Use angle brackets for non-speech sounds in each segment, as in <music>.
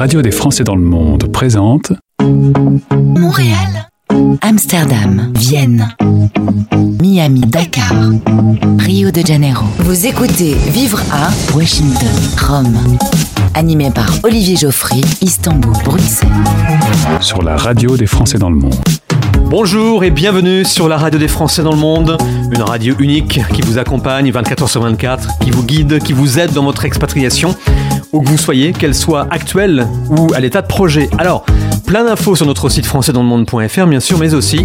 radio des Français dans le monde présente Montréal, Amsterdam, Vienne, Miami, Dakar, Rio de Janeiro. Vous écoutez Vivre à Washington, Rome. Animé par Olivier Geoffrey, Istanbul, Bruxelles. sur la radio des Français dans le monde. Bonjour et bienvenue sur la radio des Français dans le monde, une radio unique qui vous accompagne 24h sur 24, qui vous guide, qui vous aide dans votre expatriation, où que vous soyez, qu'elle soit actuelle ou à l'état de projet. Alors, plein d'infos sur notre site françaisdanslemonde.fr bien sûr, mais aussi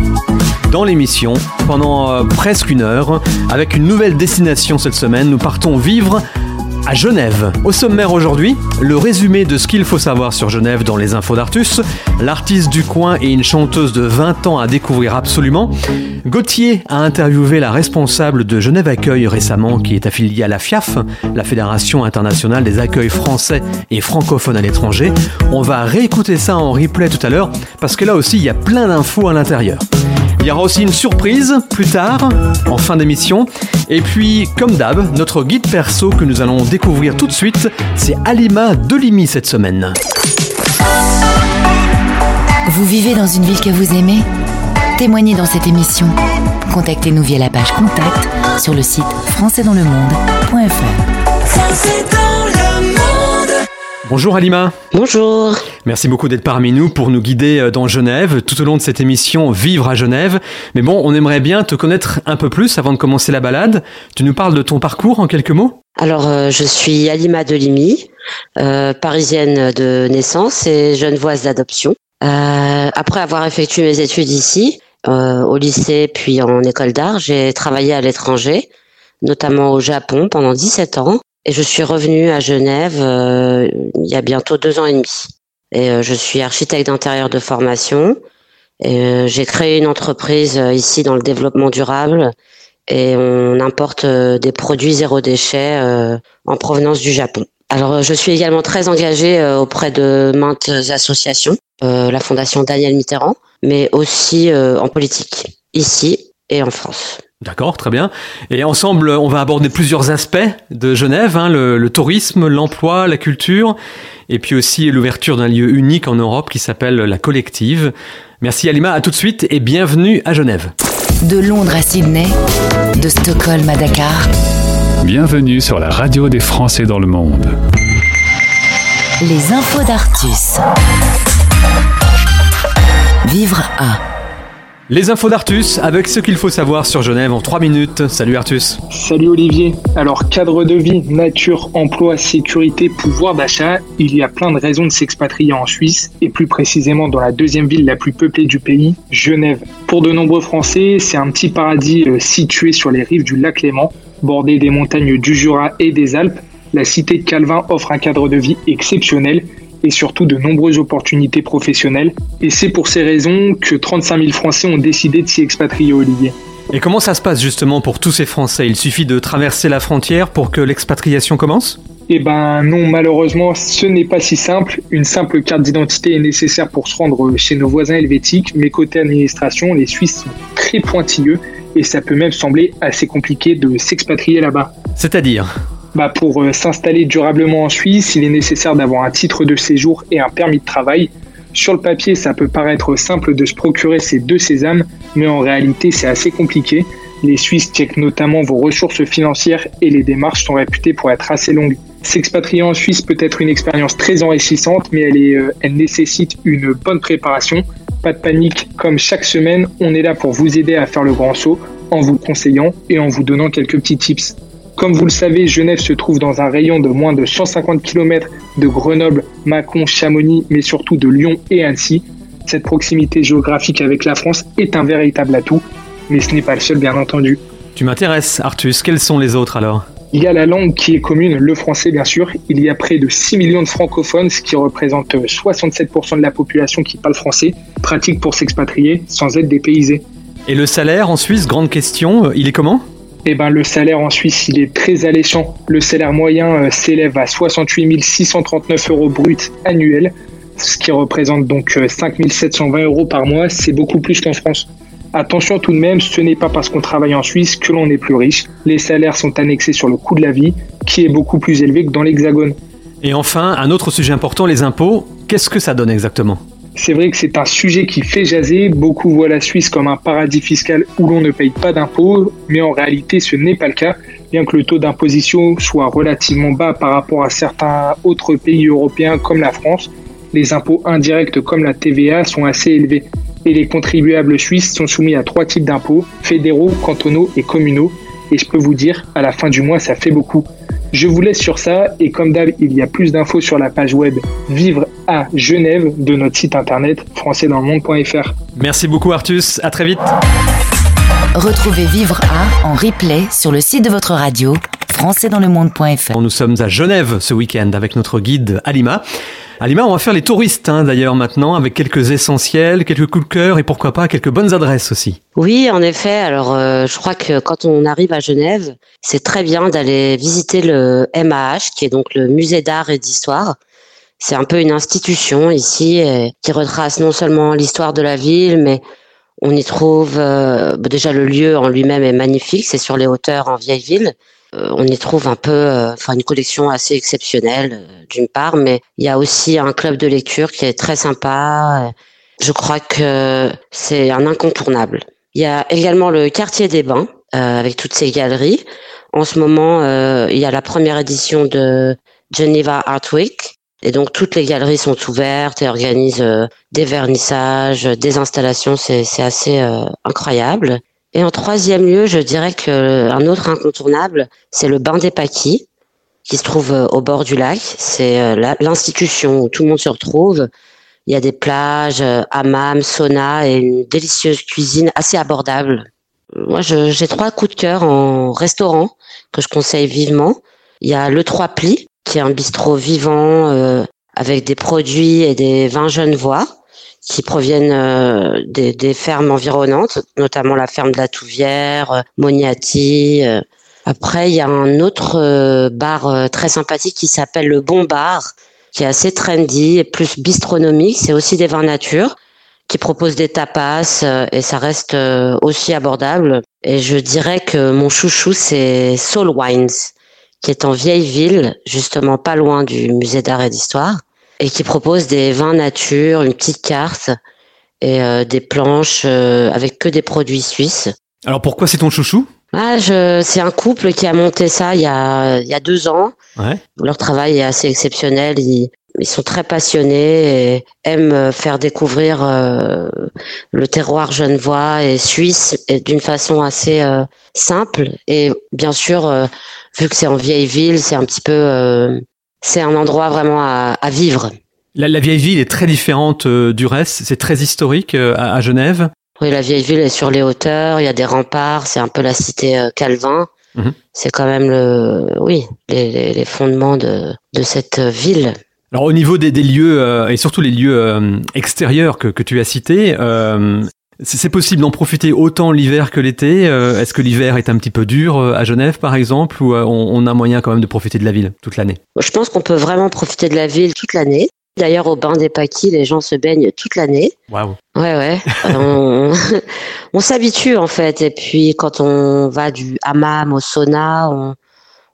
dans l'émission pendant euh, presque une heure, avec une nouvelle destination cette semaine, nous partons vivre à Genève. Au sommaire aujourd'hui, le résumé de ce qu'il faut savoir sur Genève dans les infos d'Artus, l'artiste du coin et une chanteuse de 20 ans à découvrir absolument. Gauthier a interviewé la responsable de Genève Accueil récemment qui est affiliée à la FIAF, la Fédération internationale des accueils français et francophones à l'étranger. On va réécouter ça en replay tout à l'heure parce que là aussi il y a plein d'infos à l'intérieur. Il y aura aussi une surprise plus tard, en fin d'émission. Et puis, comme d'hab, notre guide perso que nous allons découvrir tout de suite, c'est Alima Delimi cette semaine. Vous vivez dans une ville que vous aimez? Témoignez dans cette émission. Contactez-nous via la page Contact sur le site françaisdanslemonde.fr. Bonjour Alima. Bonjour. Merci beaucoup d'être parmi nous pour nous guider euh, dans Genève tout au long de cette émission Vivre à Genève. Mais bon, on aimerait bien te connaître un peu plus avant de commencer la balade. Tu nous parles de ton parcours en quelques mots? Alors, euh, je suis Alima Delimi, euh, parisienne de naissance et genevoise d'adoption. Euh, après avoir effectué mes études ici, au lycée puis en école d'art, j'ai travaillé à l'étranger, notamment au Japon pendant 17 ans. Et je suis revenue à Genève euh, il y a bientôt deux ans et demi. Et euh, je suis architecte d'intérieur de formation. Et, euh, j'ai créé une entreprise ici dans le développement durable et on importe des produits zéro déchet en provenance du Japon. Alors, je suis également très engagée auprès de maintes associations, la Fondation Daniel Mitterrand, mais aussi en politique, ici et en France. D'accord, très bien. Et ensemble, on va aborder plusieurs aspects de Genève, hein, le, le tourisme, l'emploi, la culture, et puis aussi l'ouverture d'un lieu unique en Europe qui s'appelle la Collective. Merci Alima, à tout de suite et bienvenue à Genève. De Londres à Sydney, de Stockholm à Dakar, Bienvenue sur la radio des Français dans le monde. les infos d'Artus. Vivre à Les infos d'Artus avec ce qu'il faut savoir sur Genève en 3 minutes. Salut Artus. Salut Olivier. Alors cadre de vie, nature, emploi, sécurité, pouvoir d'achat, il y a plein de raisons de s'expatrier en Suisse et plus précisément dans la deuxième ville la plus peuplée du pays, Genève. Pour de nombreux Français, c'est un petit paradis euh, situé sur les rives du lac Léman, bordé des montagnes du Jura et des Alpes. La cité de Calvin offre un cadre de vie exceptionnel et surtout de nombreuses opportunités professionnelles. Et c'est pour ces raisons que 35 000 Français ont décidé de s'y expatrier, Olivier. Et comment ça se passe justement pour tous ces Français? Il suffit de traverser la frontière pour que l'expatriation commence? Eh ben non, malheureusement, ce n'est pas si simple. Une simple carte d'identité est nécessaire pour se rendre chez nos voisins helvétiques, mais côté administration, les Suisses sont très pointilleux et ça peut même sembler assez compliqué de s'expatrier là-bas. C'est-à-dire? Bah pour euh, s'installer durablement en Suisse, il est nécessaire d'avoir un titre de séjour et un permis de travail. Sur le papier, ça peut paraître simple de se procurer ces deux sésames, mais en réalité, c'est assez compliqué. Les Suisses checkent notamment vos ressources financières et les démarches sont réputées pour être assez longues. S'expatrier en Suisse peut être une expérience très enrichissante, mais elle, est, euh, elle nécessite une bonne préparation. Pas de panique, comme chaque semaine, on est là pour vous aider à faire le grand saut en vous conseillant et en vous donnant quelques petits tips. Comme vous le savez, Genève se trouve dans un rayon de moins de 150 km de Grenoble, Mâcon, Chamonix, mais surtout de Lyon et Annecy. Cette proximité géographique avec la France est un véritable atout, mais ce n'est pas le seul bien entendu. Tu m'intéresses, Artus. Quels sont les autres alors? Il y a la langue qui est commune, le français bien sûr. Il y a près de 6 millions de francophones, ce qui représente 67% de la population qui parle français, pratique pour s'expatrier sans être dépaysé. Et le salaire en Suisse, grande question, euh, il est comment? Eh ben, le salaire en Suisse, il est très alléchant. Le salaire moyen euh, s'élève à 68 639 euros bruts annuels, ce qui représente donc euh, 5 720 euros par mois. C'est beaucoup plus qu'en France. Attention tout de même, ce n'est pas parce qu'on travaille en Suisse que l'on est plus riche. Les salaires sont annexés sur le coût de la vie, qui est beaucoup plus élevé que dans l'Hexagone. Et enfin, un autre sujet important, les impôts. Qu'est-ce que ça donne exactement? C'est vrai que c'est un sujet qui fait jaser. Beaucoup voient la Suisse comme un paradis fiscal où l'on ne paye pas d'impôts, mais en réalité ce n'est pas le cas. Bien que le taux d'imposition soit relativement bas par rapport à certains autres pays européens comme la France, les impôts indirects comme la TVA sont assez élevés. Et les contribuables suisses sont soumis à trois types d'impôts, fédéraux, cantonaux et communaux. Et je peux vous dire, à la fin du mois, ça fait beaucoup. Je vous laisse sur ça et comme d'hab, il y a plus d'infos sur la page web Vivre à Genève de notre site internet françaisdanslemonde.fr. Merci beaucoup Artus, à très vite. Retrouvez Vivre à en replay sur le site de votre radio françaisdanslemonde.fr. Nous sommes à Genève ce week-end avec notre guide Alima. Alima, on va faire les touristes hein, d'ailleurs maintenant avec quelques essentiels, quelques coups de cœur et pourquoi pas quelques bonnes adresses aussi. Oui, en effet. Alors, euh, je crois que quand on arrive à Genève, c'est très bien d'aller visiter le MAH, qui est donc le musée d'art et d'histoire. C'est un peu une institution ici qui retrace non seulement l'histoire de la ville, mais on y trouve euh, déjà le lieu en lui-même est magnifique. C'est sur les hauteurs en vieille ville. Euh, on y trouve un peu, euh, enfin une collection assez exceptionnelle euh, d'une part, mais il y a aussi un club de lecture qui est très sympa. Je crois que c'est un incontournable. Il y a également le quartier des bains avec toutes ces galeries. En ce moment, il y a la première édition de Geneva Art Week. Et donc toutes les galeries sont ouvertes et organisent des vernissages, des installations. C'est assez incroyable. Et en troisième lieu, je dirais que un autre incontournable, c'est le bain des Paquis, qui se trouve euh, au bord du lac. C'est euh, l'institution où tout le monde se retrouve. Il y a des plages, euh, hammam, sauna et une délicieuse cuisine assez abordable. Moi, j'ai trois coups de cœur en restaurant que je conseille vivement. Il y a le Trois Plis, qui est un bistrot vivant avec des produits et des vins genevois qui proviennent euh, des, des, fermes environnantes, notamment la ferme de la Touvière, euh, Moniati. Euh. Après, il y a un autre bar très sympathique qui s'appelle le Bon Bar, qui est assez trendy et plus bistronomique. C'est aussi des vins nature qui propose des tapas et ça reste aussi abordable. Et je dirais que mon chouchou, c'est Soul Wines, qui est en vieille ville, justement pas loin du musée d'art et d'histoire et qui propose des vins nature, une petite carte et euh, des planches euh, avec que des produits suisses. Alors pourquoi c'est ton chouchou? Ah, c'est un couple qui a monté ça il y a, il y a deux ans. Ouais. Leur travail est assez exceptionnel. Ils, ils sont très passionnés et aiment faire découvrir euh, le terroir genevois et suisse et d'une façon assez euh, simple. Et bien sûr, euh, vu que c'est en vieille ville, c'est un petit peu c'est un endroit vraiment à, vivre. La, vieille ville est très différente euh, du reste, c'est très historique euh, à, Genève. Oui, la vieille ville est sur les hauteurs, il y a des remparts, c'est un peu la cité euh, Calvin. Mhm. C'est quand même le, oui, les, fondements de, cette ville. Alors au niveau des, lieux et surtout les lieux extérieurs que, tu as cités, c'est possible d'en profiter autant l'hiver que l'été. Euh, est-ce que l'hiver est un petit peu dur euh, à Genève, par exemple, ou euh, on, a moyen quand même de profiter de la ville toute l'année? Je pense qu'on peut vraiment profiter de la ville toute l'année. D'ailleurs, au bain des Paquis, les gens se baignent toute l'année. Waouh. Ouais, ouais. on, <laughs> on s'habitue en fait. Et puis, quand on va du hammam au sauna, on,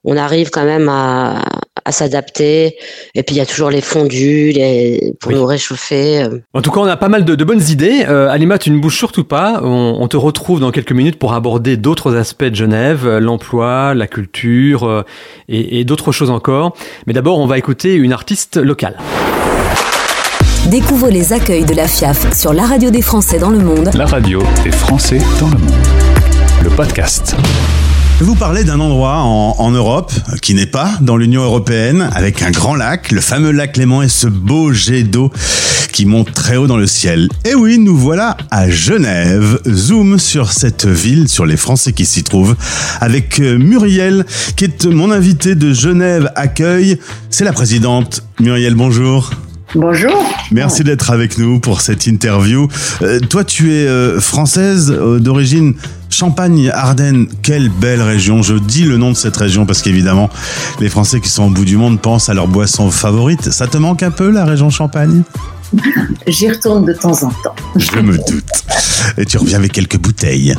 on arrive quand même à, à s'adapter. Et puis il y a toujours les fondus les, pour nous réchauffer. Euh. En tout cas, on a pas mal de, de bonnes idées. Euh, Alima, tu ne bouges surtout pas. On, on, te retrouve dans quelques minutes pour aborder d'autres aspects de Genève, euh, l'emploi, la culture euh, et, et d'autres choses encore. Mais d'abord, on va écouter une artiste locale. Découvrez les accueils de la FIAF sur la radio des Français dans le monde. La radio des Français dans le monde. Le podcast. Je vais vous parler d'un endroit en, Europe qui n'est pas dans l'Union européenne, avec un grand lac, le fameux lac Léman et ce beau jet d'eau qui monte très haut dans le ciel. Et oui, nous voilà à Genève. Zoom sur cette ville, sur les Français qui s'y trouvent, avec euh, Muriel, qui est mon invité de Genève Accueil. C'est la présidente. Muriel, bonjour. Bonjour. Merci d'être avec nous pour cette interview. Euh, toi, tu es euh, française d'origine Champagne-Ardenne, quelle belle région. Je dis le nom de cette région parce qu'évidemment, les Français qui sont au bout du monde pensent à leur boisson favorite. Ça te manque un peu, la région Champagne? <laughs> J'y retourne de temps en temps. Je me doute. Et tu reviens avec quelques bouteilles.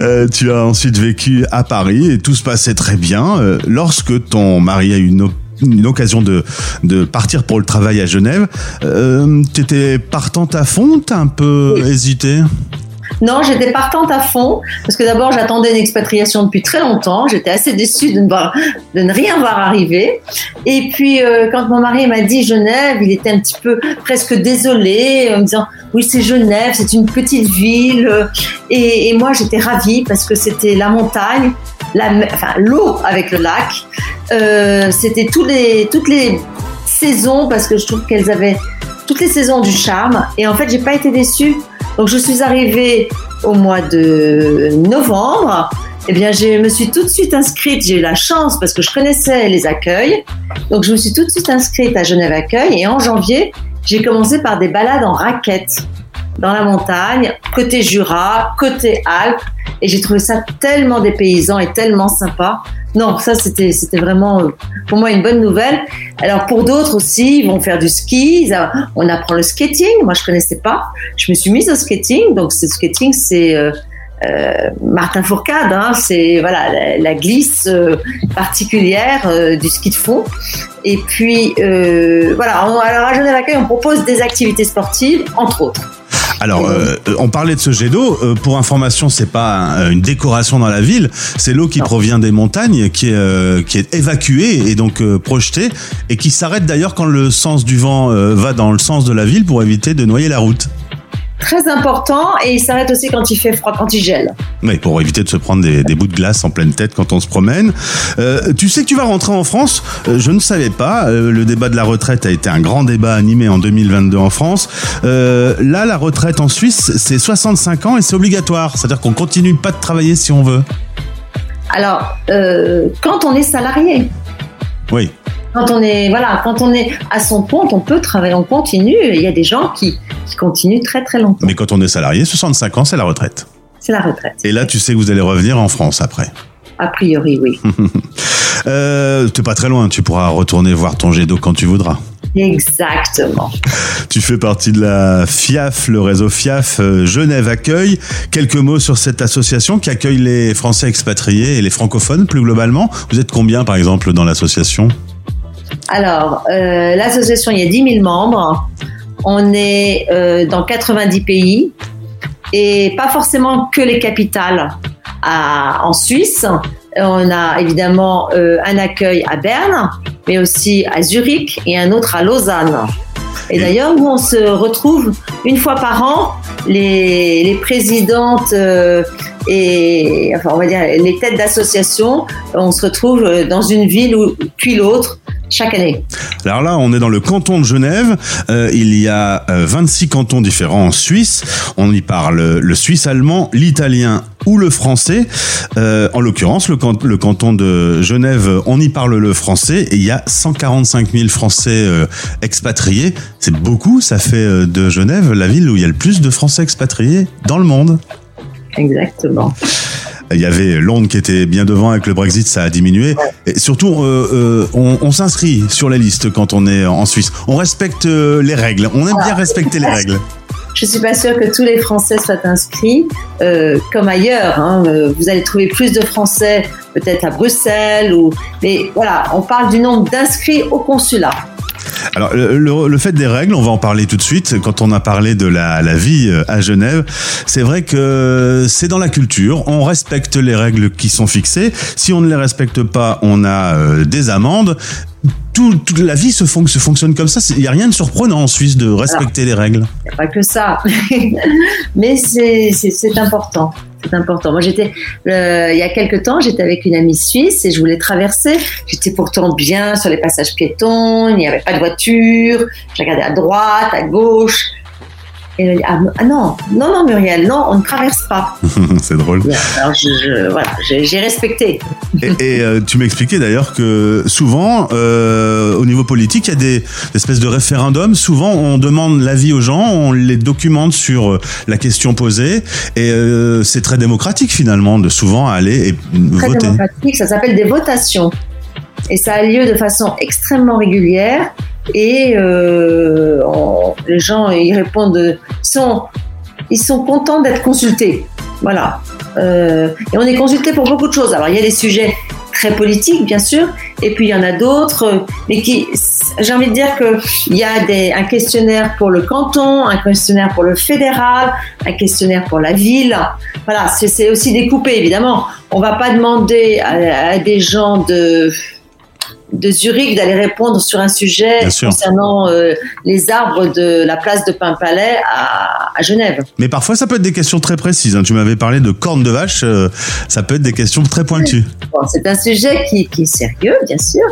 Euh, tu as ensuite vécu à Paris et tout se passait très bien euh, lorsque ton mari a eu une une occasion de, de partir pour le travail à Genève. Euh, T'étais partante à fond T'as un peu hésité? Non, j'étais partante à fond parce que d'abord j'attendais une expatriation depuis très longtemps. J'étais assez déçue de ne, rien voir arriver. Et puis euh, quand mon mari m'a dit Genève, il était un petit peu presque désolé en me disant oui c'est Genève, c'est une petite ville. Et, moi j'étais ravie parce que c'était la montagne, l'eau avec le lac. Euh, c'était les, toutes les saisons parce que je trouve qu'elles avaient toutes les saisons du charme. Et en fait j'ai pas été déçue. Donc je suis arrivée au mois de novembre. Eh bien, je me suis tout de suite inscrite. J'ai eu la chance parce que je connaissais les accueils. Donc, je me suis tout de suite inscrite à Genève Accueil. Et en janvier, j'ai commencé par des balades en raquette dans la montagne, côté Jura, côté Alpes. Et j'ai trouvé ça tellement dépaysant et tellement sympa. Non, ça, c'était, c'était vraiment, euh, pour moi, une bonne nouvelle. Alors, pour d'autres aussi, ils vont faire du ski. On apprend le skating. Moi, je connaissais pas. Je me suis mise au skating. Donc, ce skating, c'est euh, euh, Martin Fourcade. Hein, c'est voilà la, glisse particulière du ski de fond. Et puis, voilà. alors, à Genève Accueil, on propose des activités sportives, entre autres. Alors, euh, on parlait de ce jet d'eau. Euh, pour information, c'est pas un- une décoration dans la ville. C'est l'eau qui provient des montagnes, qui est, euh, qui est évacuée et donc euh, projetée, et qui s'arrête d'ailleurs quand le sens du vent euh, va dans le sens de la ville pour éviter de noyer la route. Très important. Et il s'arrête aussi quand il fait froid, quand il gèle. Oui, pour éviter de se prendre des, des bouts de glace en pleine tête quand on se promène. Euh, tu sais que tu vas rentrer en France? Euh, Je ne savais pas. Euh, le débat de la retraite a été un grand débat animé en 2022 en France. Là, la retraite en Suisse, c'est 65 ans et c'est obligatoire. C'est-à-dire qu'on continue pas de travailler si on veut. Alors, quand on est salarié, Oui. Quand on est voilà, quand on est à son compte, on peut travailler, on continue. Il y a des gens qui, qui continuent très très longtemps. Mais quand on est salarié, 65 ans, c'est la retraite. C'est la retraite. Et là, tu sais que vous allez revenir en France après. A priori, oui. <laughs> Euh, T'es pas très loin, tu pourras retourner voir ton jet d'eau quand tu voudras. Exactement. Tu fais partie de la FIAF, le réseau FIAF euh, Genève Accueil. Quelques mots sur cette association qui accueille les Français expatriés et les francophones plus globalement. Vous êtes combien par exemple dans l'association? Alors, euh, l'association, il y a 10 000 membres. On est euh, dans 90 pays et pas forcément que les capitales à- en Suisse. On a évidemment euh, un accueil à Berne, mais aussi à Zurich et un autre à Lausanne. Et d'ailleurs, nous, on se retrouve une fois par an, les, les présidentes euh, et, enfin, on va dire, les têtes d'association, on se retrouve euh, dans une ville ou puis l'autre chaque année. Alors là, on est dans le canton de Genève. Euh, il y a euh, 26 cantons différents en Suisse. On y parle le suisse allemand, l'italien ou le français. Euh, en l'occurrence, le, can- le canton de Genève, on y parle le français. Et il y a 145 000 Français euh, expatriés. C'est beaucoup. Ça fait euh, de Genève la ville où il y a le plus de Français expatriés dans le monde. Exactement. Il y avait Londres qui était bien devant avec le Brexit, ça a diminué. Et surtout, euh, euh, on, on s'inscrit sur les listes quand on est en Suisse. On respecte euh, les règles. On aime bien respecter les règles. <laughs> Je suis pas sûre que tous les Français soient inscrits, euh, comme ailleurs. hein. Vous allez trouver plus de Français peut-être à Bruxelles ou, mais voilà, on parle du nombre d'inscrits au consulat. Alors, le, le- fait des règles, on va en parler tout de suite. Quand on a parlé de la, la vie euh, à Genève, c'est vrai que c'est dans la culture. On respecte les règles qui sont fixées. Si on ne les respecte pas, on a euh, des amendes. Tout, toute la vie se, se fonctionne comme ça. Il n'y a rien de surprenant en Suisse de respecter les règles. Il n'y a pas que ça. <laughs> Mais c'est important. C'est important. Moi, j'étais, euh, il y a quelques temps, j'étais avec une amie suisse et je voulais traverser. J'étais pourtant bien sur les passages piétons, il n'y avait pas de voiture. J'ai regardé à droite, à gauche. Et elle a dit, ah, ah non, non, non, Muriel, non, on ne traverse pas. <laughs> c'est drôle. Alors, je, je- voilà, j'ai respecté. Et, et, euh, tu m'expliquais d'ailleurs que souvent, euh, au niveau politique, il y a des espèces de référendums. Souvent, on demande l'avis aux gens, on les documente sur euh, la question posée, et euh, c'est très démocratique finalement de souvent aller et Très voter. démocratique, ça s'appelle des votations. Et ça a lieu de façon extrêmement régulière. Et euh, les gens y répondent, ils sont, ils sont contents d'être consultés. Voilà. Euh, et on est consulté pour beaucoup de choses. Alors il y a des sujets très politiques, bien sûr, et puis il y en a d'autres, mais qui, j'ai envie de dire qu'il y a un questionnaire pour le canton, un questionnaire pour le fédéral, un questionnaire pour la ville. Voilà, c'est aussi découpé, évidemment. On va pas demander à des gens de de Zurich d'aller répondre sur un sujet concernant euh, les arbres de la place de Paimpalais à, à, Genève. Mais parfois, ça peut être des questions très précises. Hein. Tu m'avais parlé de cornes de vache, euh, ça peut être des questions très pointues. c'est un sujet qui, qui, est sérieux, bien sûr,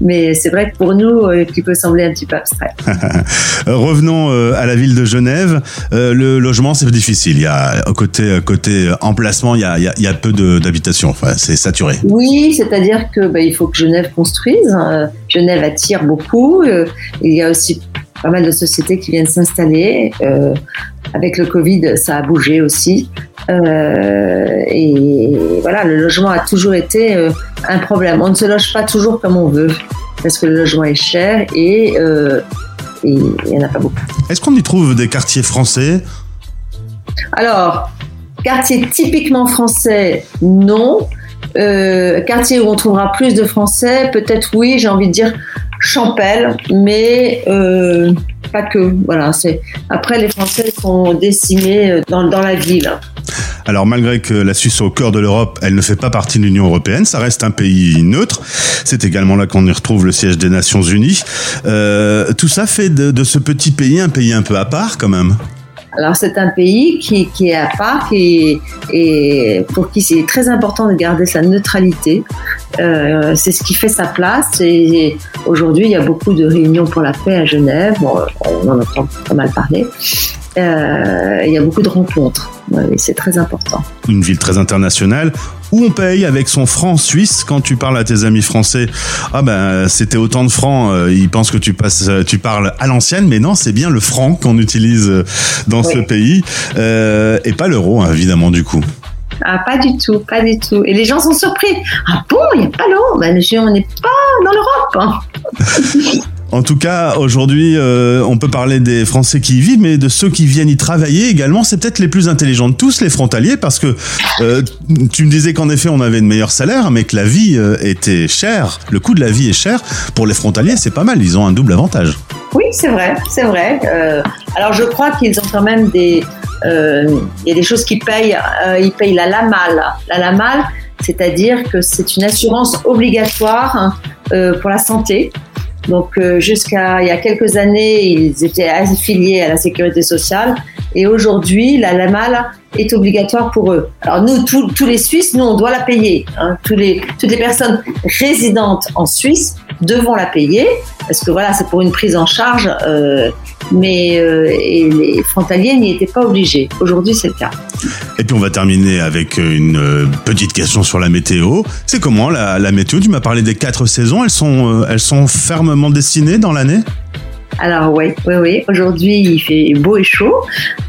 mais c'est vrai que pour nous, euh, qui peut sembler un petit peu abstrait. <laughs> Revenons à la ville de Genève. le logement, c'est difficile. Il y a côté côté emplacement, il y a, il y a, peu d'habitations. Enfin, c'est saturé. Oui, c'est-à-dire que bah, il faut que Genève construise. Euh, Genève attire beaucoup. Euh, il y a aussi pas mal de sociétés qui viennent s'installer. Euh, avec le Covid, ça a bougé aussi. et voilà, le logement a toujours été un problème. On ne se loge pas toujours comme on veut parce que le logement est cher et il n'y en a pas beaucoup. Est-ce qu'on y trouve des quartiers français? Alors, quartier typiquement français, non. Euh, quartier où on trouvera plus de Français, peut-être oui, j'ai envie de dire Champel, mais euh, pas que. Voilà, c'est après les Français sont décimés euh, dans, dans la ville. Alors malgré que la Suisse est au cœur de l'Europe, elle ne fait pas partie de l'Union européenne, ça reste un pays neutre. C'est également là qu'on y retrouve le siège des Nations Unies. Tout ça fait de, ce petit pays un pays un peu à part quand même. Alors c'est un pays qui, est à part et, pour qui c'est très important de garder sa neutralité. Euh, c'est ce qui fait sa place. Et, aujourd'hui, il y a beaucoup de réunions pour la paix à Genève. on en entend pas mal parler. Euh, il y a beaucoup de rencontres. c'est très important. Une ville très internationale où on paye avec son franc suisse. Quand tu parles à tes amis français, ah ben c'était autant de francs. Euh, ils pensent que tu passes, euh, tu parles à l'ancienne, mais non, c'est bien le franc qu'on utilise euh, dans ce pays euh, et pas l'euro, hein, évidemment du coup. Ah, pas du tout, pas du tout. Et les gens sont surpris. Ah bon, il n'y a pas l'euro? Ben, on n'est pas dans l'Europe. Hein. <laughs> En tout cas, aujourd'hui, euh, on peut parler des Français qui y vivent, mais de ceux qui viennent y travailler également. C'est peut-être les plus intelligents de tous, les frontaliers, parce que euh, tu me disais qu'en effet, on avait de meilleurs salaires, mais que la vie euh, était chère. Le coût de la vie est cher. Pour les frontaliers, c'est pas mal. Ils ont un double avantage. Oui, c'est vrai, c'est vrai. alors, je crois qu'ils ont quand même des, il y a des choses qui payent. ils payent la LAMAL. La LAMAL, c'est-à-dire que c'est une assurance obligatoire pour la santé. Donc euh, jusqu'à il y a quelques années, ils étaient affiliés à la sécurité sociale et aujourd'hui, la LAMAL est obligatoire pour eux. Alors nous, tous les Suisses, nous, on doit la payer. Hein. Tous les, toutes les personnes résidentes en Suisse devons la payer parce que voilà, c'est pour une prise en charge. Euh, mais euh, et les frontaliers n'y étaient pas obligés. Aujourd'hui, c'est le cas. Et puis on va terminer avec une euh, petite question sur la météo. C'est comment la, la météo? Tu m'as parlé des quatre saisons. Elles sont, euh, elles sont fermement dessinées dans l'année? Alors oui, oui, oui. Aujourd'hui, il fait beau et chaud.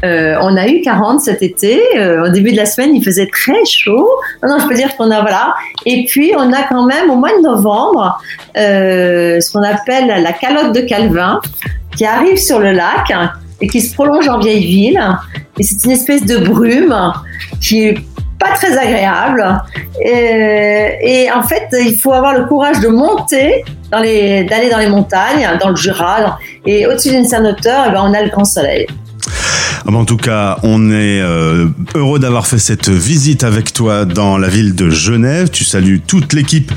Euh, on a eu 40 cet été. Euh, au début de la semaine, il faisait très chaud. Non, non je peux dire qu'on a voilà. Et puis, on a quand même au mois de novembre euh, ce qu'on appelle la calotte de Calvin qui arrive sur le lac et qui se prolonge en vieille ville. Et c'est une espèce de brume qui est pas très agréable. Et, en fait, il faut avoir le courage de monter, dans les, d'aller dans les montagnes, dans le Jura, et au-dessus d'une certaine hauteur, et ben on a le grand soleil. Ah en tout cas, on est euh, heureux d'avoir fait cette visite avec toi dans la ville de Genève. Tu salues toute l'équipe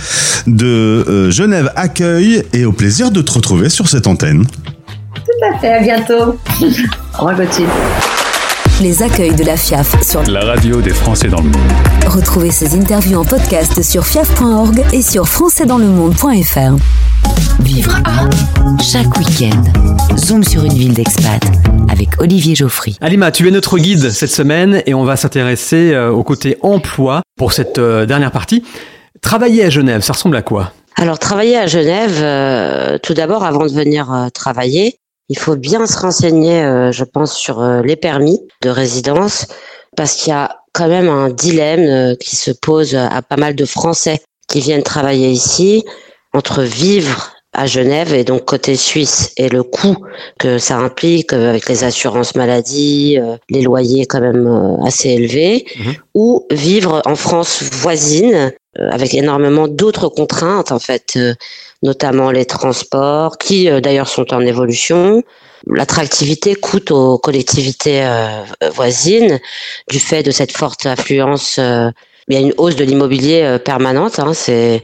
de euh, Genève Accueil et au plaisir de te retrouver sur cette antenne. Tout à fait, à bientôt. <laughs> Au revoir Gauthier les accueils de la FIAF sur la radio des Français dans le monde. Retrouvez ces interviews en podcast sur fiaf.org et sur françaisdanslemonde.fr. Vivre à chaque week-end. Zoom sur une ville d'expat avec Olivier Geoffry. Alima, tu es notre guide cette semaine et on va s'intéresser euh, au côté emploi pour cette euh, dernière partie. Travailler à Genève, ça ressemble à quoi? Alors travailler à Genève, euh, tout d'abord avant de venir travailler, il faut bien se renseigner, euh, je pense, sur euh, les permis de résidence, parce qu'il y a quand même un dilemme euh, qui se pose à pas mal de Français qui viennent travailler ici entre vivre à Genève et donc côté suisse et le coût que ça implique avec les assurances maladie, les loyers quand même assez élevés, Mhm. ou vivre en France voisine avec énormément d'autres contraintes en fait, notamment les transports qui d'ailleurs sont en évolution. L'attractivité coûte aux collectivités voisines du fait de cette forte affluence. il y a une hausse de l'immobilier permanente. Hein, c'est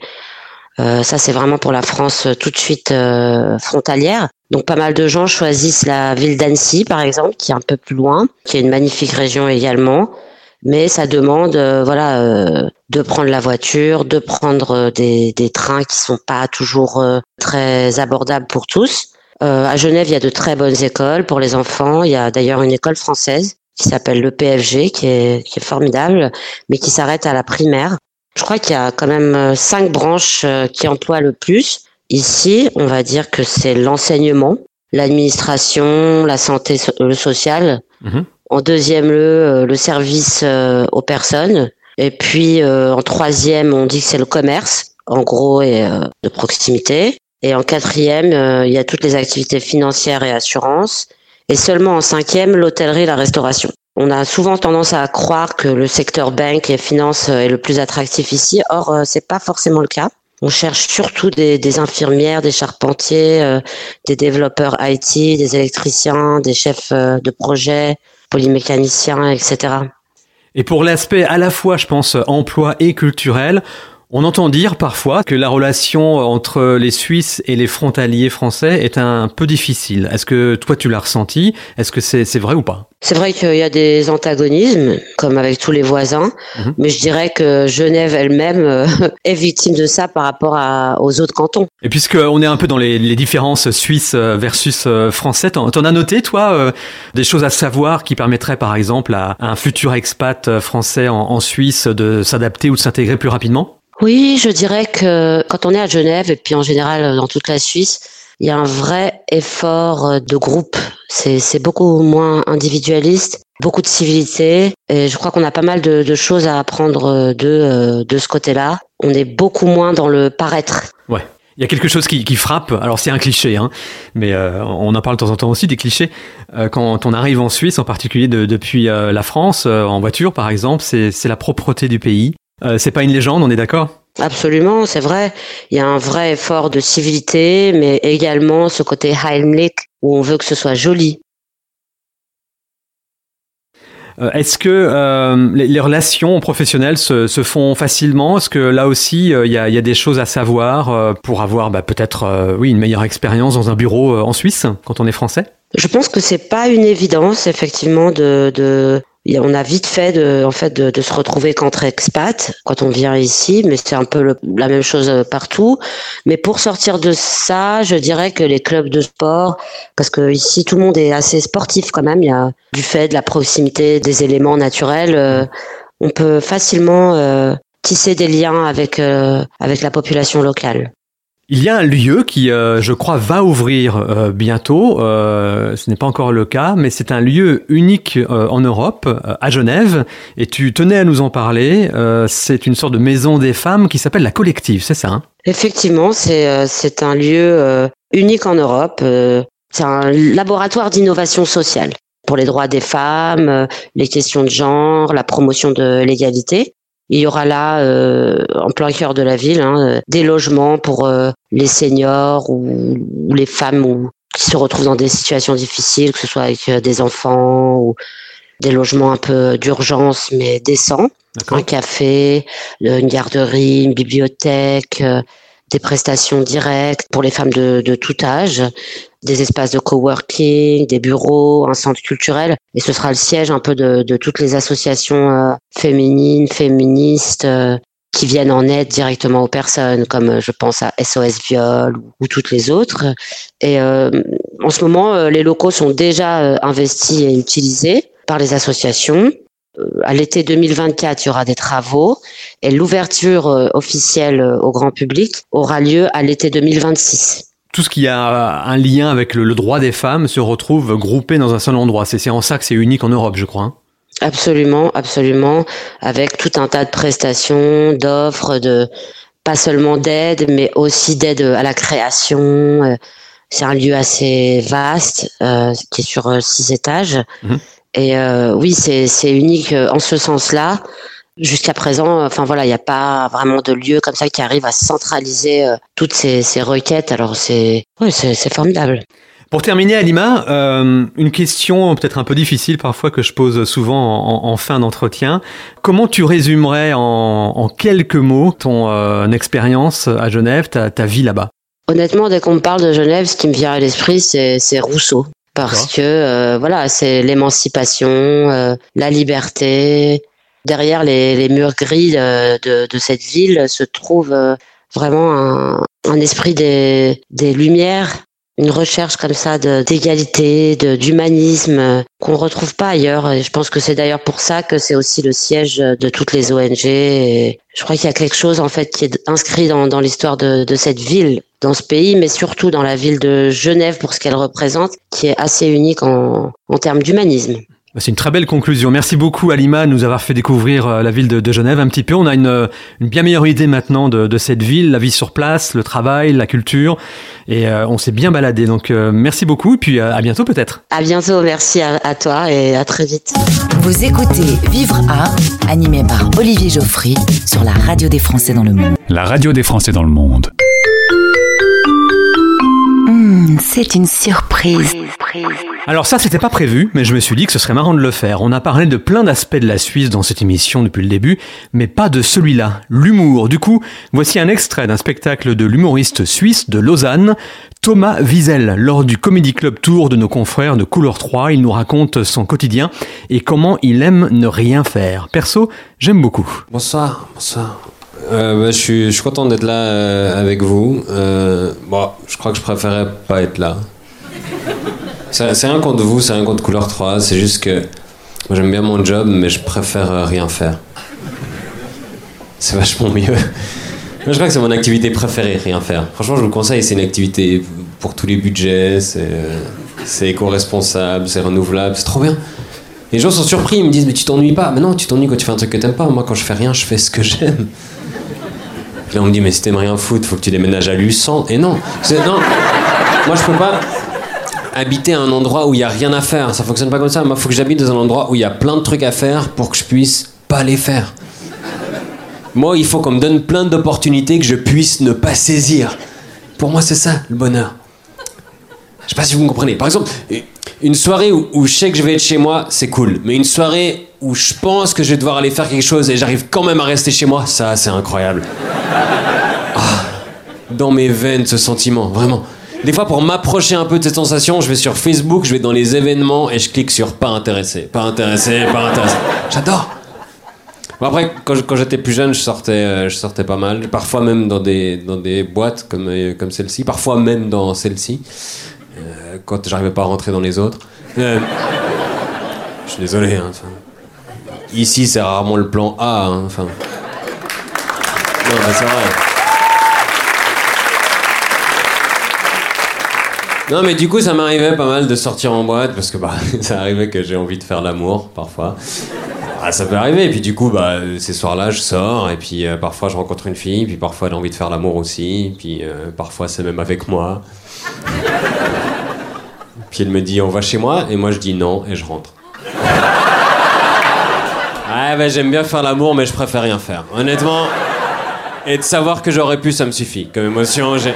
euh, ça, c'est vraiment pour la France tout de suite euh, frontalière. Donc, pas mal de gens choisissent la ville d'Annecy, par exemple, qui est un peu plus loin, qui est une magnifique région également. Mais ça demande, euh, voilà, de prendre la voiture, de prendre des, des trains qui sont pas toujours très abordables pour tous. à Genève, il y a de très bonnes écoles pour les enfants. Il y a d'ailleurs une école française qui s'appelle le PFG, qui est, qui est formidable, mais qui s'arrête à la primaire. Je crois qu'il y a quand même euh, cinq branches euh, qui emploient le plus. Ici, on va dire que c'est l'enseignement, l'administration, la santé, le social. Mhm. En deuxième lieu, euh, le service aux personnes. Et puis en troisième, on dit que c'est le commerce, en gros, et de proximité. Et en quatrième, il y a toutes les activités financières et assurances. Et seulement en cinquième, l'hôtellerie et la restauration. On a souvent tendance à croire que le secteur banque et finance est le plus attractif ici. Or, euh, c'est pas forcément le cas. On cherche surtout des, des infirmières, des charpentiers, euh, des développeurs IT, des électriciens, des chefs euh, de projet, polymécaniciens, etc. Et pour l'aspect à la fois, je pense, emploi et culturel, on entend dire parfois que la relation entre les Suisses et les frontaliers français est un peu difficile. Est-ce que toi tu l'as ressenti? Est-ce que c'est vrai ou pas? C'est vrai qu'il y a des antagonismes, comme avec tous les voisins, Mhm. mais je dirais que Genève elle-même euh, <laughs> est victime de ça par rapport à- aux autres cantons. Et puisqu'on est un peu dans les, les différences suisses euh, versus euh, français, t'en as noté, toi, euh, des choses à savoir qui permettraient, par exemple, à, à un futur expat euh, français en, en Suisse de s'adapter ou de s'intégrer plus rapidement? Oui, je dirais que quand on est à Genève et puis en général dans toute la Suisse, il y a un vrai effort euh, de groupe. C'est beaucoup moins individualiste, beaucoup de civilité et je crois qu'on a pas mal de, de choses à apprendre euh, de euh, de ce côté-là. On est beaucoup moins dans le paraître. Ouais. Il y a quelque chose qui, qui frappe. Alors c'est un cliché, hein, mais euh, on en parle de temps en temps aussi des clichés. Euh, quand on arrive en Suisse, en particulier de- depuis euh, la France, euh, en voiture par exemple, c'est la propreté du pays. Euh, c'est pas une légende, on est d'accord? Absolument, c'est vrai. Il y a un vrai effort de civilité, mais également ce côté Heimlich où on veut que ce soit joli. Euh, Est-ce que euh, les, les relations professionnelles se, se font facilement? Est-ce que là aussi, il y, a, il y a des choses à savoir pour avoir bah, peut-être oui, une meilleure expérience dans un bureau en Suisse quand on est français? Je pense que c'est pas une évidence effectivement de, de on a vite fait de en fait de, de se retrouver qu'entre expats quand on vient ici, mais c'est un peu le- la même chose euh, partout. Mais pour sortir de ça, je dirais que les clubs de sport, parce que ici tout le monde est assez sportif quand même. Il y a du fait de la proximité des éléments naturels, euh, on peut facilement euh, tisser des liens avec euh, avec la population locale. Il y a un lieu qui, euh, je crois, va ouvrir euh, bientôt. Euh, ce n'est pas encore le cas, mais c'est un lieu unique euh, en Europe, euh, à Genève. Et tu tenais à nous en parler. Euh, c'est une sorte de maison des femmes qui s'appelle la Collective, c'est ça hein? Effectivement, c'est c'est un lieu unique en Europe. c'est un laboratoire d'innovation sociale pour les droits des femmes, les questions de genre, la promotion de l'égalité. Il y aura là, euh, en plein cœur de la ville, hein, euh, des logements pour euh, les seniors ou, ou les femmes ou, qui se retrouvent dans des situations difficiles, que ce soit avec euh, des enfants ou des logements un peu d'urgence mais décents. Un café, une garderie, une bibliothèque, euh, des prestations directes pour les femmes de, de tout âge, des espaces de coworking, des bureaux, un centre culturel. Et ce sera le siège un peu de, de toutes les associations euh, féminines, féministes, euh, qui viennent en aide directement aux personnes, comme euh, je pense à SOS Viol ou, ou toutes les autres. Et euh, en ce moment, euh, les locaux sont déjà euh, investis et utilisés par les associations. À l'été 2024, il y aura des travaux et l'ouverture officielle au grand public aura lieu à l'été 2026. Tout ce qui a un lien avec le, le droit des femmes se retrouve groupé dans un seul endroit. C'est en ça que c'est unique en Europe, je crois. hein. Absolument, absolument, avec tout un tas de prestations, d'offres, de pas seulement d'aide, mais aussi d'aide à la création. C'est un lieu assez vaste qui est sur six étages. Mhm. Et oui, c'est unique en ce sens-là jusqu'à présent, enfin voilà, il n'y a pas vraiment de lieu comme ça qui arrive à centraliser toutes ces, ces requêtes. Alors c'est, oui, c'est formidable. Pour terminer, Alima, euh, une question peut-être un peu difficile parfois que je pose souvent en, fin d'entretien. Comment tu résumerais en, quelques mots ton euh, expérience à Genève, ta, vie là-bas? Honnêtement, dès qu'on me parle de Genève, ce qui me vient à l'esprit, c'est Rousseau. Parce que euh, voilà, c'est l'émancipation, la liberté. Derrière les, murs gris de, cette ville se trouve vraiment un, esprit des, lumières une recherche comme ça d'égalité, d'humanisme euh, qu'on retrouve pas ailleurs. Et je pense que c'est d'ailleurs pour ça que c'est aussi le siège de toutes les ONG. Je crois qu'il y a quelque chose en fait qui est inscrit dans, l'histoire de, cette ville, dans ce pays, mais surtout dans la ville de Genève pour ce qu'elle représente, qui est assez unique en termes d'humanisme. Bah, c'est une très belle conclusion. Merci beaucoup Alima de nous avoir fait découvrir euh, la ville de, Genève un petit peu. On a une, euh, une bien meilleure idée maintenant de, cette ville, la vie sur place, le travail, la culture. Et euh, on s'est bien baladé. Donc merci beaucoup et puis à bientôt peut-être. À bientôt, merci à, à, toi et à très vite. Vous écoutez Vivre Art, animé par Olivier Geoffry sur la radio des Français dans le monde. La radio des Français dans le monde. C'est une surprise. Alors ça, c'était pas prévu, mais je me suis dit que ce serait marrant de le faire. On a parlé de plein d'aspects de la Suisse dans cette émission depuis le début, mais pas de celui-là, l'humour. Du coup, voici un extrait d'un spectacle de l'humoriste suisse de Lausanne, Thomas Wiesel. Lors du Comedy Club Tour de nos confrères de Couleur 3, il nous raconte son quotidien et comment il aime ne rien faire. Perso, j'aime beaucoup. Bonsoir, bonsoir. Euh, bah, je, suis, je, content d'être là euh, avec vous. Euh, bon, je crois que je préférais pas être là. C'est rien contre vous, c'est rien contre Couleur 3, c'est juste que j'aime bien mon job, mais je préfère rien faire. C'est vachement mieux. Je crois que c'est mon activité préférée, rien faire. Franchement, je vous conseille, c'est une activité pour tous les budgets, c'est éco-responsable, c'est renouvelable, c'est trop bien. Les gens sont surpris, ils me disent Mais tu t'ennuies pas Mais non, tu t'ennuies quand tu fais un truc que t'aimes pas. Moi, quand je fais rien, je fais ce que j'aime. Là, on me dit Mais si t'aimes rien foutre, faut que tu déménages à Luçon. Et non, non. Moi, je peux pas habiter à un endroit où il y a rien à faire. Ça fonctionne pas comme ça. Moi, faut que j'habite dans un endroit où il y a plein de trucs à faire pour que je puisse pas les faire. Moi, il faut qu'on me donne plein d'opportunités que je puisse ne pas saisir. Pour moi, c'est ça le bonheur. Je sais pas si vous me comprenez. Par exemple, une soirée où, je sais que je vais être chez moi, c'est cool. Mais une soirée où je pense que je vais devoir aller faire quelque chose et j'arrive quand même à rester chez moi, ça, c'est incroyable. Ah, dans mes veines, ce sentiment, vraiment. Des fois, pour m'approcher un peu de cette sensation, je vais sur Facebook, je vais dans les événements et je clique sur pas intéressé, pas intéressé, pas intéressé. J'adore. Bon après, quand, j'étais plus jeune, je sortais, euh, je sortais pas mal. Parfois même dans des, dans des boîtes comme, euh, comme celle-ci. Parfois même dans celle-ci. Euh, quand j'arrivais pas à rentrer dans les autres. je suis désolé. Hein, ici, c'est rarement le plan A. Hein. Non, mais du coup, ça m'arrivait pas mal de sortir en boîte parce que bah, <laughs> ça arrivait que j'ai envie de faire l'amour parfois. Ah, ça peut arriver. Et puis du coup, bah, ces soirs-là, je sors et puis euh, parfois je rencontre une fille, puis parfois elle a envie de faire l'amour aussi, puis euh, parfois c'est même avec moi. puis elle me dit on va chez moi et moi je dis non et je rentre. Ouais, bah, j'aime bien faire l'amour, mais je préfère rien faire. Honnêtement, et de savoir que j'aurais pu, ça me suffit. Comme émotion, j'ai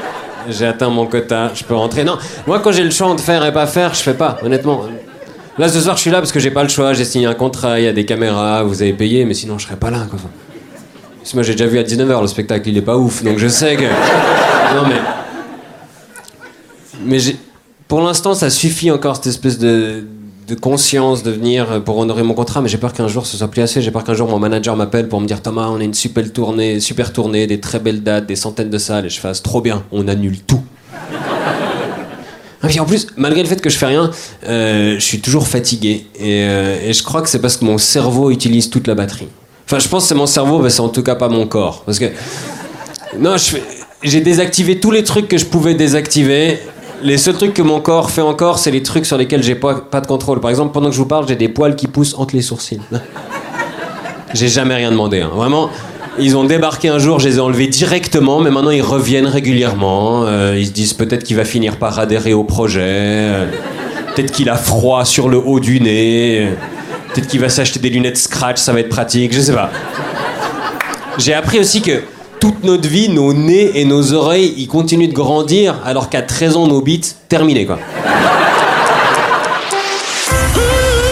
j'ai atteint mon quota, je peux rentrer. Non, moi quand j'ai le choix de faire et pas faire, je fais pas, honnêtement. Là ce soir je suis là parce que j'ai pas le choix, j'ai signé un contrat, il y a des caméras, vous avez payé, mais sinon je serais pas là quoi. Moi j'ai déjà vu à 19h le spectacle, il est pas ouf, donc je sais que. Non mais. Mais pour l'instant ça suffit encore cette espèce de de conscience de venir pour honorer mon contrat, mais j'ai peur qu'un jour ce soit plus assez. J'ai peur qu'un jour mon manager m'appelle pour me dire Thomas, on a une super tournée, super tournée, des très belles dates, des centaines de salles, et je fasse trop bien, on annule tout. Et en plus, malgré le fait que je fais rien, euh, je suis toujours fatigué. Euh, et, je crois que c'est parce que mon cerveau utilise toute la batterie. Enfin, je pense que c'est mon cerveau, mais c'est en tout cas pas mon corps. Parce que. Non, j'ai désactivé tous les trucs que je pouvais désactiver les seuls trucs que mon corps fait encore, c'est les trucs sur lesquels j'ai pas, de contrôle. Par exemple, pendant que je vous parle, j'ai des poils qui poussent entre les sourcils. <laughs> j'ai jamais rien demandé. Hein. Vraiment, Ils ont débarqué un jour, je les ai enlevés directement, mais maintenant ils reviennent régulièrement. Euh, ils se disent peut-être qu'il va finir par adhérer au projet. euh, peut-être qu'il a froid sur le haut du nez. euh, peut-être qu'il va s'acheter des lunettes scratch, ça va être pratique, je sais pas. J'ai appris aussi que toute notre vie, nos nez et nos oreilles, ils continuent de grandir, alors qu'à 13 ans, nos bites, terminé quoi.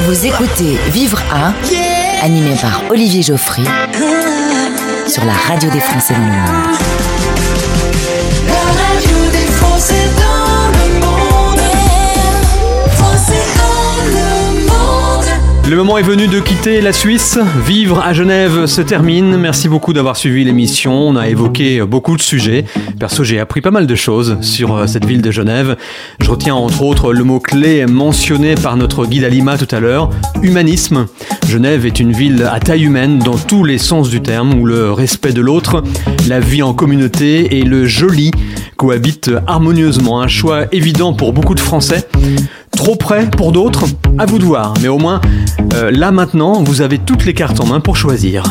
Vous écoutez Vivre à, animé par Olivier Geoffrey, sur la radio des Français dans le monde. Le moment est venu de quitter la Suisse. Vivre à Genève se termine. Merci beaucoup d'avoir suivi l'émission. On a évoqué beaucoup de sujets. Perso, j'ai appris pas mal de choses sur euh, cette ville de Genève. Je retiens entre autres le mot-clé mentionné par notre guide Alima tout à l'heure, humanisme. Genève est une ville à taille humaine dans tous les sens du terme, où le respect de l'autre, la vie en communauté et le joli cohabitent harmonieusement. Un choix évident pour beaucoup de Français. Trop près pour d'autres À vous de voir. Mais au moins, euh, là maintenant, vous avez toutes les cartes en main pour choisir.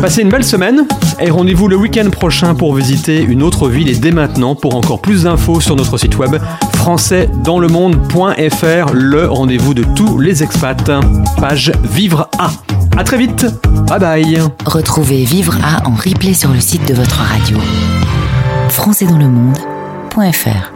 Passez une belle semaine et rendez-vous le week-end prochain pour visiter une autre ville et dès maintenant pour encore plus d'infos sur notre site web françaisdanslemonde.fr, le rendez-vous de tous les expats. Page Vivre à. À très vite. Bye bye. Retrouvez Vivre à en replay sur le site de votre radio. françaisdanslemonde.fr